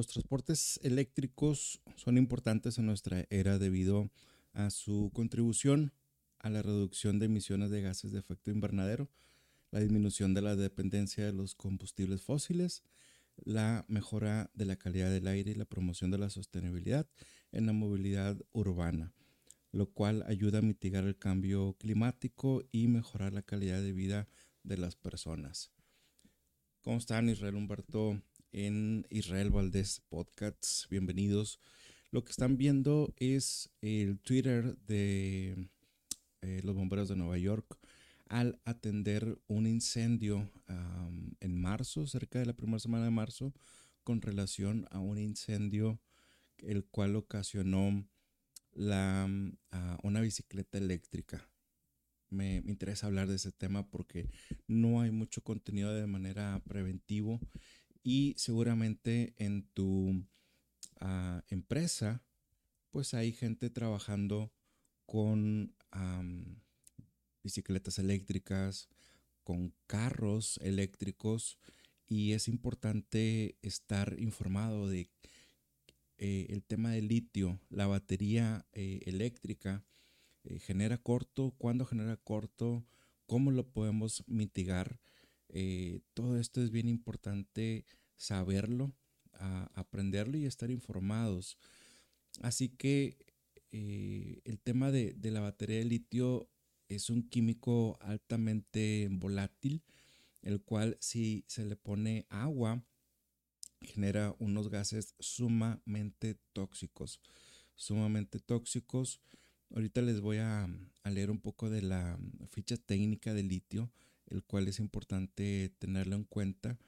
Los transportes eléctricos son importantes en nuestra era debido a su contribución a la reducción de emisiones de gases de efecto invernadero, la disminución de la dependencia de los combustibles fósiles, la mejora de la calidad del aire y la promoción de la sostenibilidad en la movilidad urbana, lo cual ayuda a mitigar el cambio climático y mejorar la calidad de vida de las personas. ¿Cómo están Israel Humberto en Israel Valdés Podcasts? Bienvenidos. Lo que están viendo es el Twitter de eh, los bomberos de Nueva York al atender un incendio en marzo, cerca de la primera semana de marzo, con relación a un incendio el cual ocasionó la, una bicicleta eléctrica. Me, interesa hablar de ese tema porque no hay mucho contenido de manera preventivo y seguramente en tu ah, empresa pues hay gente trabajando con bicicletas eléctricas, con carros eléctricos y es importante estar informado de eh, el tema del litio, la batería eh, eléctrica eh, genera corto, cuándo genera corto, cómo lo podemos mitigar. Todo esto es bien importante saberlo, aprenderlo y estar informados. Así que el tema de, de la batería de litio es un químico altamente volátil, el cual si se le pone agua, genera unos gases sumamente tóxicos, sumamente tóxicos. Ahorita les voy a, leer un poco de la ficha técnica de litio, el cual es importante tenerlo en cuenta,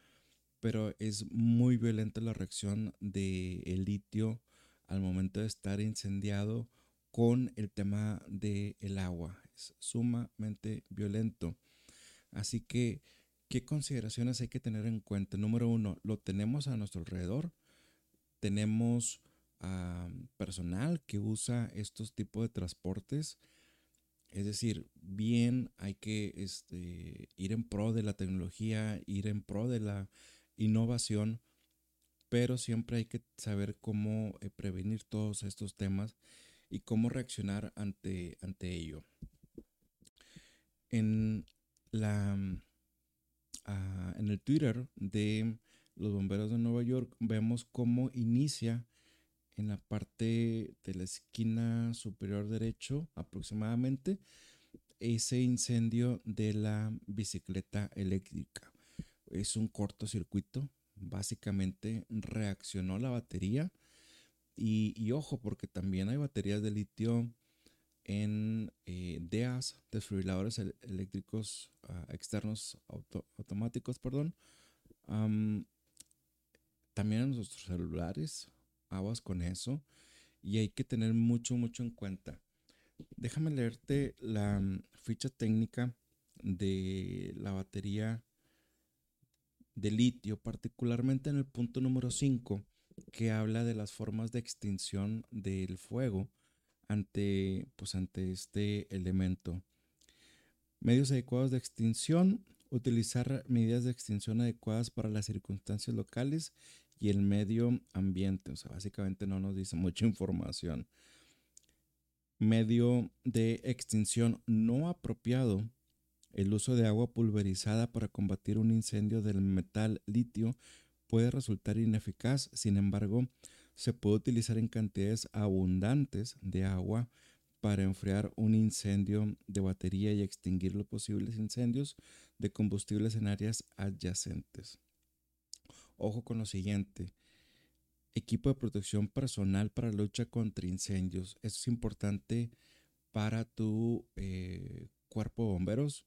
pero es muy violenta la reacción del el litio al momento de estar incendiado con el tema del el agua. Es sumamente violento. Así que, ¿qué consideraciones hay que tener en cuenta? Número uno, lo tenemos a nuestro alrededor. Tenemos personal que usa estos tipos de transportes. Es decir, bien hay que este, ir en pro de la tecnología, ir en pro de la innovación, pero siempre hay que saber cómo eh, prevenir todos estos temas y cómo reaccionar ante, ante ello. En, la, ah, en el Twitter de los bomberos de Nueva York vemos cómo inicia en la parte de la esquina superior derecho aproximadamente ese incendio de la bicicleta eléctrica. Es un cortocircuito, básicamente reaccionó la batería y, ojo, porque también hay baterías de litio en eh, DEAs, desfibriladores eléctricos ah, externos automáticos, perdón. también en nuestros celulares, aguas con eso. Y hay que tener mucho, mucho en cuenta. Déjame leerte la mm, ficha técnica de la batería de litio, particularmente en el punto número 5 que habla de las formas de extinción del fuego ante, pues, ante este elemento. Medios adecuados de extinción, utilizar medidas de extinción adecuadas para las circunstancias locales y el medio ambiente. O sea, básicamente no nos dice mucha información. Medio de extinción no apropiado. El uso de agua pulverizada para combatir un incendio del metal litio puede resultar ineficaz, sin embargo, se puede utilizar en cantidades abundantes de agua para enfriar un incendio de batería y extinguir los posibles incendios de combustibles en áreas adyacentes. Ojo con lo siguiente. Equipo de protección personal para lucha contra incendios. Esto es importante para tu eh, cuerpo de bomberos,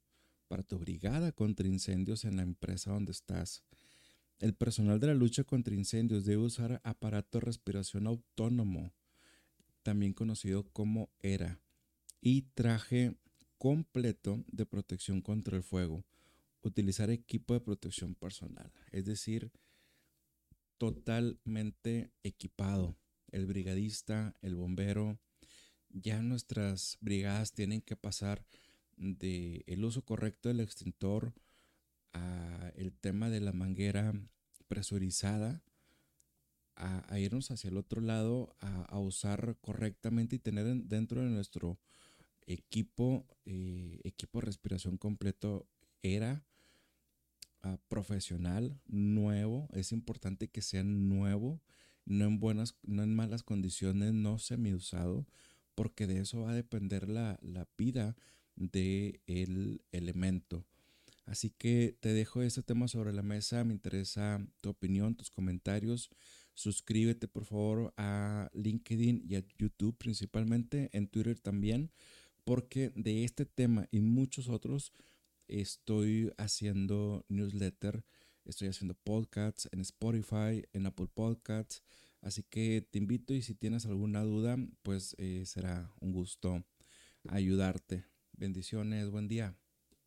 para tu brigada contra incendios en la empresa donde estás. El personal de la lucha contra incendios debe usar aparato de respiración autónomo, también conocido como ERA, y traje completo de protección contra el fuego. Utilizar equipo de protección personal, es decir, totalmente equipado. El brigadista, el bombero, ya nuestras brigadas tienen que pasar del el uso correcto del extintor el tema de la manguera presurizada a, irnos hacia el otro lado, a, usar correctamente y tener dentro de nuestro equipo, eh, equipo de respiración completo, era ah, profesional, nuevo. Es importante que sea nuevo, no en buenas, no en malas condiciones, no semi-usado, porque de eso va a depender la, la vida del el elemento. Así que te dejo este tema sobre la mesa. Me interesa tu opinión, tus comentarios. Suscríbete por favor a LinkedIn y a YouTube principalmente, en Twitter también, porque de este tema y muchos otros estoy haciendo newsletter, estoy haciendo podcasts en Spotify, en Apple Podcasts. Así que te invito y si tienes alguna duda, pues eh, será un gusto ayudarte. Bendiciones, buen día.